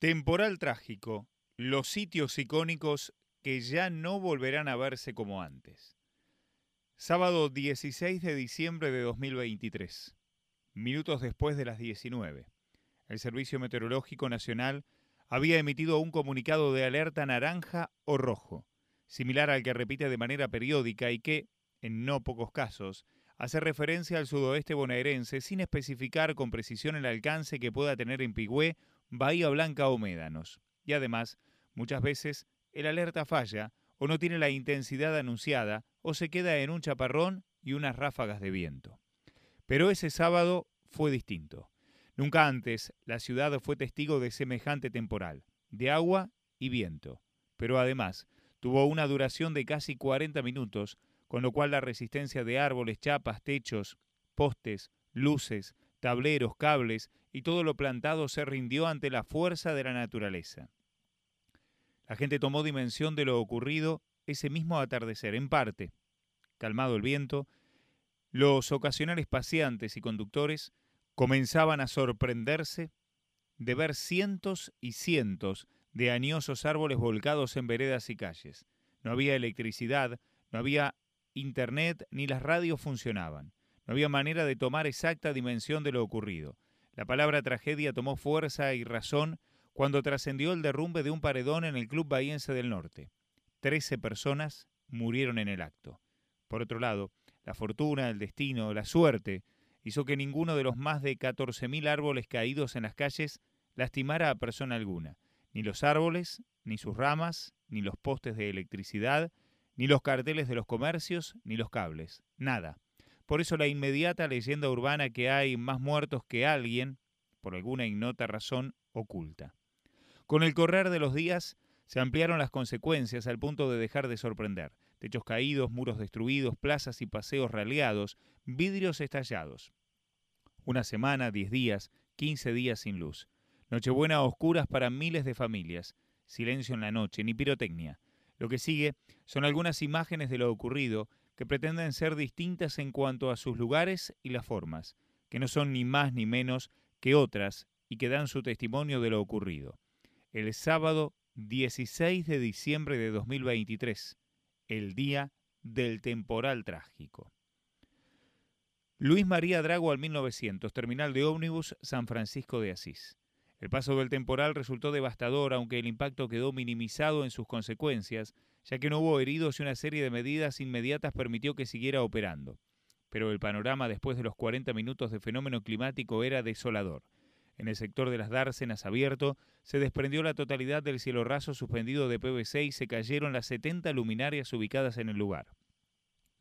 Temporal trágico, los sitios icónicos que ya no volverán a verse como antes. Sábado 16 de diciembre de 2023, minutos después de las 19. El Servicio Meteorológico Nacional había emitido un comunicado de alerta naranja o rojo, similar al que repite de manera periódica y que, en no pocos casos, hace referencia al sudoeste bonaerense sin especificar con precisión el alcance que pueda tener en Pigüé, Bahía Blanca o Médanos y además muchas veces el alerta falla o no tiene la intensidad anunciada o se queda en un chaparrón y unas ráfagas de viento. Pero ese sábado fue distinto. Nunca antes la ciudad fue testigo de semejante temporal, de agua y viento, pero además tuvo una duración de casi 40 minutos, con lo cual la resistencia de árboles, chapas, techos, postes, luces, tableros, cables y todo lo plantado se rindió ante la fuerza de la naturaleza. La gente tomó dimensión de lo ocurrido ese mismo atardecer, en parte. Calmado el viento, los ocasionales paseantes y conductores comenzaban a sorprenderse de ver cientos y cientos de añosos árboles volcados en veredas y calles. No había electricidad, no había internet, ni las radios funcionaban. No había manera de tomar exacta dimensión de lo ocurrido. La palabra tragedia tomó fuerza y razón cuando trascendió el derrumbe de un paredón en el Club Bahiense del Norte. Trece personas murieron en el acto. Por otro lado, la fortuna, el destino, la suerte hizo que ninguno de los más de 14.000 árboles caídos en las calles lastimara a persona alguna. Ni los árboles, ni sus ramas, ni los postes de electricidad, ni los carteles de los comercios, ni los cables. Nada. Por eso la inmediata leyenda urbana que hay más muertos que alguien, por alguna ignota razón, oculta. Con el correr de los días se ampliaron las consecuencias al punto de dejar de sorprender. Techos caídos, muros destruidos, plazas y paseos raleados, vidrios estallados. Una semana, diez días, quince días sin luz. Nochebuena a oscuras para miles de familias. Silencio en la noche, ni pirotecnia. Lo que sigue son algunas imágenes de lo ocurrido que pretenden ser distintas en cuanto a sus lugares y las formas, que no son ni más ni menos que otras y que dan su testimonio de lo ocurrido el sábado 16 de diciembre de 2023, el día del temporal trágico. Luis María Drago al 1900, terminal de ómnibus San Francisco de Asís. El paso del temporal resultó devastador, aunque el impacto quedó minimizado en sus consecuencias, ya que no hubo heridos y una serie de medidas inmediatas permitió que siguiera operando. Pero el panorama después de los 40 minutos de fenómeno climático era desolador. En el sector de las dársenas abierto se desprendió la totalidad del cielo raso suspendido de PVC y se cayeron las 70 luminarias ubicadas en el lugar.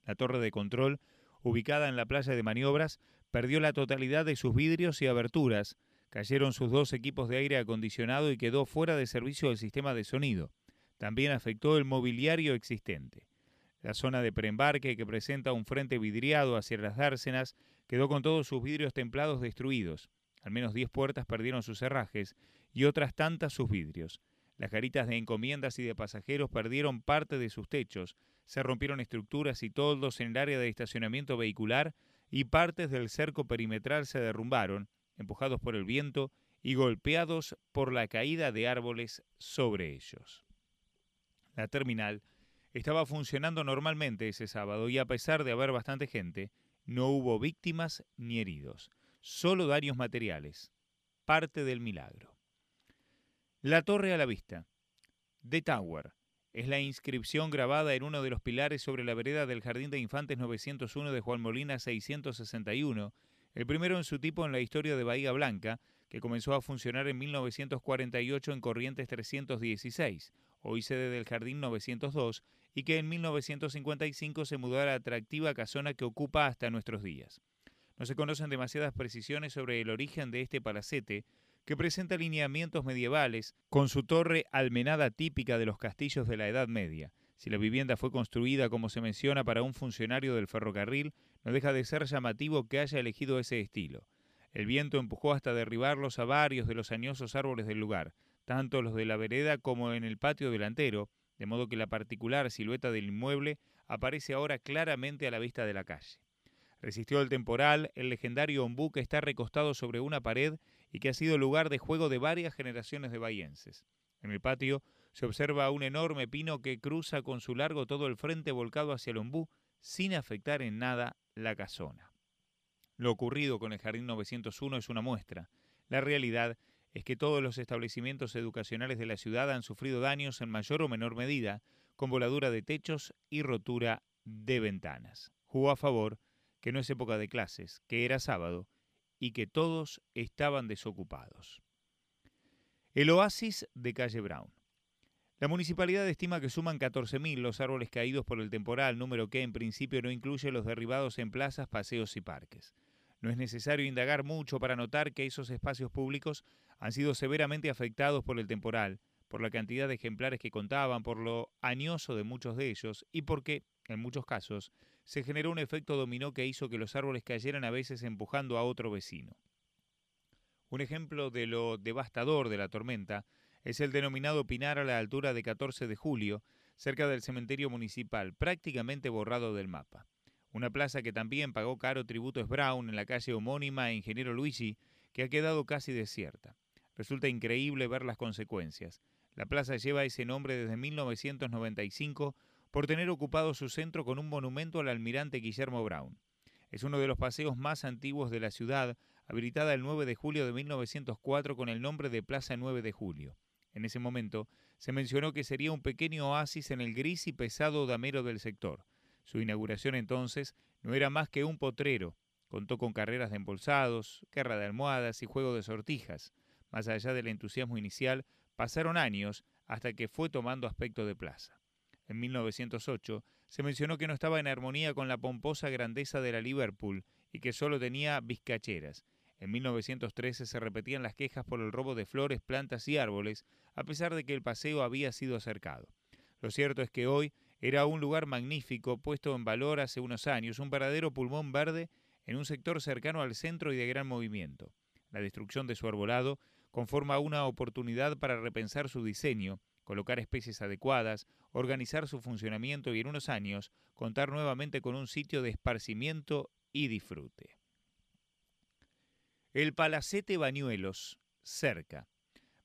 La torre de control, ubicada en la playa de maniobras, perdió la totalidad de sus vidrios y aberturas, cayeron sus dos equipos de aire acondicionado y quedó fuera de servicio el sistema de sonido. También afectó el mobiliario existente. La zona de preembarque, que presenta un frente vidriado hacia las dársenas, quedó con todos sus vidrios templados destruidos. Al menos 10 puertas perdieron sus cerrajes y otras tantas sus vidrios. Las garitas de encomiendas y de pasajeros perdieron parte de sus techos, se rompieron estructuras y toldos en el área de estacionamiento vehicular y partes del cerco perimetral se derrumbaron, empujados por el viento y golpeados por la caída de árboles sobre ellos. La terminal estaba funcionando normalmente ese sábado y a pesar de haber bastante gente, no hubo víctimas ni heridos solo daños materiales, parte del milagro. La torre a la vista. The Tower es la inscripción grabada en uno de los pilares sobre la vereda del Jardín de Infantes 901 de Juan Molina 661, el primero en su tipo en la historia de Bahía Blanca, que comenzó a funcionar en 1948 en Corrientes 316, hoy sede del Jardín 902, y que en 1955 se mudó a la atractiva casona que ocupa hasta nuestros días. No se conocen demasiadas precisiones sobre el origen de este palacete, que presenta lineamientos medievales, con su torre almenada típica de los castillos de la Edad Media. Si la vivienda fue construida como se menciona para un funcionario del ferrocarril, no deja de ser llamativo que haya elegido ese estilo. El viento empujó hasta derribarlos a varios de los añosos árboles del lugar, tanto los de la vereda como en el patio delantero, de modo que la particular silueta del inmueble aparece ahora claramente a la vista de la calle. Resistió el temporal el legendario ombú que está recostado sobre una pared y que ha sido lugar de juego de varias generaciones de bahienses. En el patio se observa un enorme pino que cruza con su largo todo el frente volcado hacia el ombú sin afectar en nada la casona. Lo ocurrido con el Jardín 901 es una muestra. La realidad es que todos los establecimientos educacionales de la ciudad han sufrido daños en mayor o menor medida, con voladura de techos y rotura de ventanas. Jugó a favor que no es época de clases, que era sábado y que todos estaban desocupados. El oasis de calle Brown. La municipalidad estima que suman 14.000 los árboles caídos por el temporal, número que en principio no incluye los derribados en plazas, paseos y parques. No es necesario indagar mucho para notar que esos espacios públicos han sido severamente afectados por el temporal, por la cantidad de ejemplares que contaban, por lo añoso de muchos de ellos y porque, en muchos casos, se generó un efecto dominó que hizo que los árboles cayeran a veces empujando a otro vecino. Un ejemplo de lo devastador de la tormenta es el denominado Pinar a la altura de 14 de julio, cerca del cementerio municipal, prácticamente borrado del mapa. Una plaza que también pagó caro tributo es Brown en la calle homónima a Ingeniero Luigi, que ha quedado casi desierta. Resulta increíble ver las consecuencias. La plaza lleva ese nombre desde 1995 por tener ocupado su centro con un monumento al almirante Guillermo Brown. Es uno de los paseos más antiguos de la ciudad, habilitada el 9 de julio de 1904 con el nombre de Plaza 9 de Julio. En ese momento se mencionó que sería un pequeño oasis en el gris y pesado damero del sector. Su inauguración entonces no era más que un potrero. Contó con carreras de embolsados, guerra de almohadas y juego de sortijas. Más allá del entusiasmo inicial, pasaron años hasta que fue tomando aspecto de plaza. En 1908 se mencionó que no estaba en armonía con la pomposa grandeza de la Liverpool y que solo tenía vizcacheras. En 1913 se repetían las quejas por el robo de flores, plantas y árboles, a pesar de que el paseo había sido cercado. Lo cierto es que hoy era un lugar magnífico, puesto en valor hace unos años, un verdadero pulmón verde en un sector cercano al centro y de gran movimiento. La destrucción de su arbolado conforma una oportunidad para repensar su diseño, colocar especies adecuadas, organizar su funcionamiento y en unos años contar nuevamente con un sitio de esparcimiento y disfrute. El Palacete Bañuelos, cerca.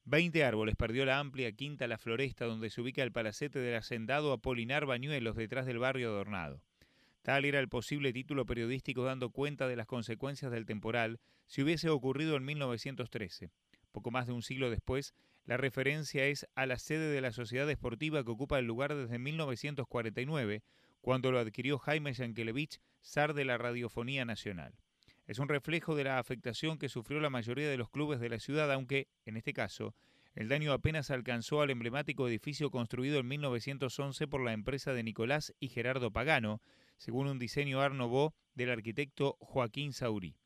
Veinte árboles perdió la amplia quinta La Floresta donde se ubica el palacete del hacendado Apolinar Bañuelos detrás del barrio adornado. Tal era el posible título periodístico dando cuenta de las consecuencias del temporal si hubiese ocurrido en 1913. Poco más de un siglo después, la referencia es a la sede de la sociedad esportiva que ocupa el lugar desde 1949, cuando lo adquirió Jaime Yankelevich, zar de la radiofonía nacional es un reflejo de la afectación que sufrió la mayoría de los clubes de la ciudad, aunque, en este caso, el daño apenas alcanzó al emblemático edificio construido en 1911 por la empresa de Nicolás y Gerardo Pagano, según un diseño Art del arquitecto Joaquín Saurí.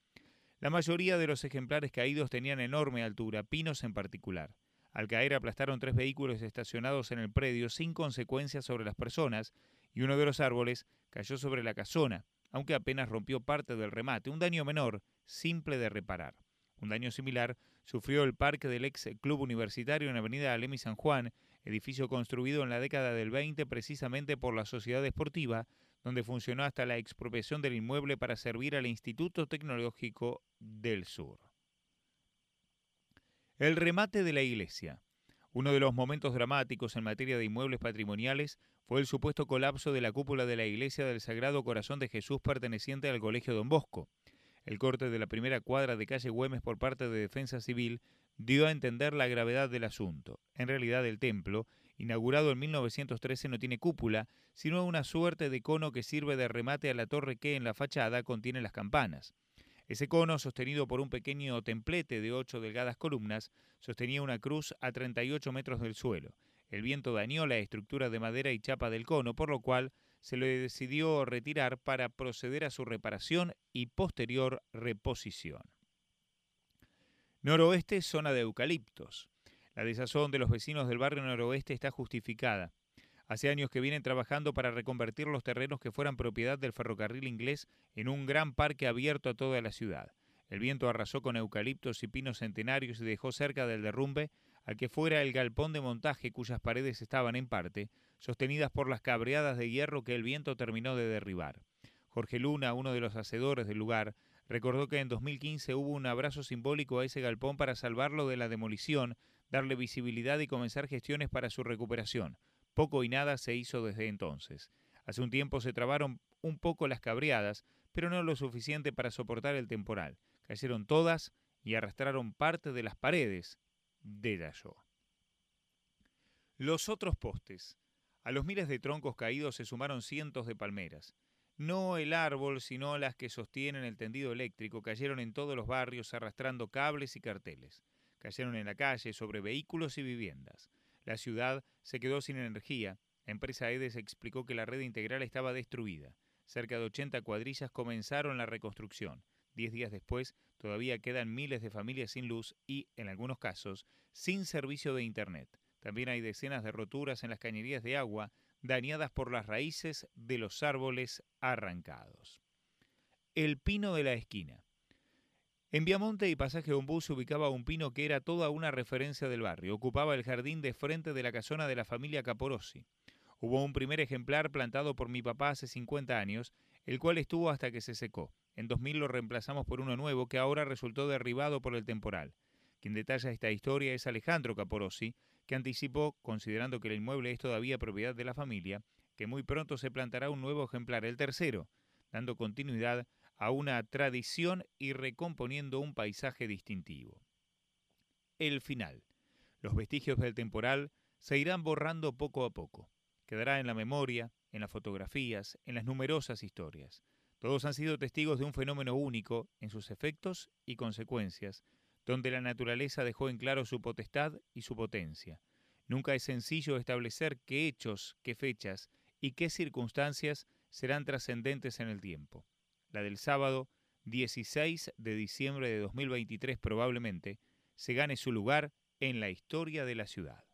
La mayoría de los ejemplares caídos tenían enorme altura, pinos en particular. Al caer aplastaron tres vehículos estacionados en el predio sin consecuencias sobre las personas y uno de los árboles cayó sobre la casona, aunque apenas rompió parte del remate, un daño menor, simple de reparar. Un daño similar sufrió el parque del ex club universitario en Avenida Alemi San Juan, edificio construido en la década del 20 precisamente por la sociedad esportiva, donde funcionó hasta la expropiación del inmueble para servir al Instituto Tecnológico del Sur. El remate de la iglesia. Uno de los momentos dramáticos en materia de inmuebles patrimoniales fue el supuesto colapso de la cúpula de la iglesia del Sagrado Corazón de Jesús perteneciente al Colegio Don Bosco. El corte de la primera cuadra de calle Güemes por parte de Defensa Civil dio a entender la gravedad del asunto. En realidad el templo, inaugurado en 1913, no tiene cúpula, sino una suerte de cono que sirve de remate a la torre que en la fachada contiene las campanas. Ese cono, sostenido por un pequeño templete de ocho delgadas columnas, sostenía una cruz a 38 metros del suelo. El viento dañó la estructura de madera y chapa del cono, por lo cual se le decidió retirar para proceder a su reparación y posterior reposición. Noroeste, zona de eucaliptos. La desazón de los vecinos del barrio noroeste está justificada. Hace años que vienen trabajando para reconvertir los terrenos que fueran propiedad del ferrocarril inglés en un gran parque abierto a toda la ciudad. El viento arrasó con eucaliptos y pinos centenarios y dejó cerca del derrumbe al que fuera el galpón de montaje cuyas paredes estaban en parte sostenidas por las cabreadas de hierro que el viento terminó de derribar. Jorge Luna, uno de los hacedores del lugar, recordó que en 2015 hubo un abrazo simbólico a ese galpón para salvarlo de la demolición, darle visibilidad y comenzar gestiones para su recuperación. Poco y nada se hizo desde entonces. Hace un tiempo se trabaron un poco las cabreadas, pero no lo suficiente para soportar el temporal. Cayeron todas y arrastraron parte de las paredes de Dayó. Los otros postes. A los miles de troncos caídos se sumaron cientos de palmeras. No el árbol, sino las que sostienen el tendido eléctrico, cayeron en todos los barrios arrastrando cables y carteles. Cayeron en la calle, sobre vehículos y viviendas. La ciudad se quedó sin energía. La empresa EDES explicó que la red integral estaba destruida. Cerca de 80 cuadrillas comenzaron la reconstrucción. Diez días después, todavía quedan miles de familias sin luz y, en algunos casos, sin servicio de Internet. También hay decenas de roturas en las cañerías de agua dañadas por las raíces de los árboles arrancados. El pino de la esquina. En Viamonte y Pasaje Ombú se ubicaba un pino que era toda una referencia del barrio. Ocupaba el jardín de frente de la casona de la familia Caporossi. Hubo un primer ejemplar plantado por mi papá hace 50 años, el cual estuvo hasta que se secó. En 2000 lo reemplazamos por uno nuevo que ahora resultó derribado por el temporal. Quien detalla esta historia es Alejandro Caporossi, que anticipó, considerando que el inmueble es todavía propiedad de la familia, que muy pronto se plantará un nuevo ejemplar, el tercero, dando continuidad a una tradición y recomponiendo un paisaje distintivo. El final. Los vestigios del temporal se irán borrando poco a poco. Quedará en la memoria, en las fotografías, en las numerosas historias. Todos han sido testigos de un fenómeno único en sus efectos y consecuencias, donde la naturaleza dejó en claro su potestad y su potencia. Nunca es sencillo establecer qué hechos, qué fechas y qué circunstancias serán trascendentes en el tiempo. La del sábado 16 de diciembre de 2023 probablemente se gane su lugar en la historia de la ciudad.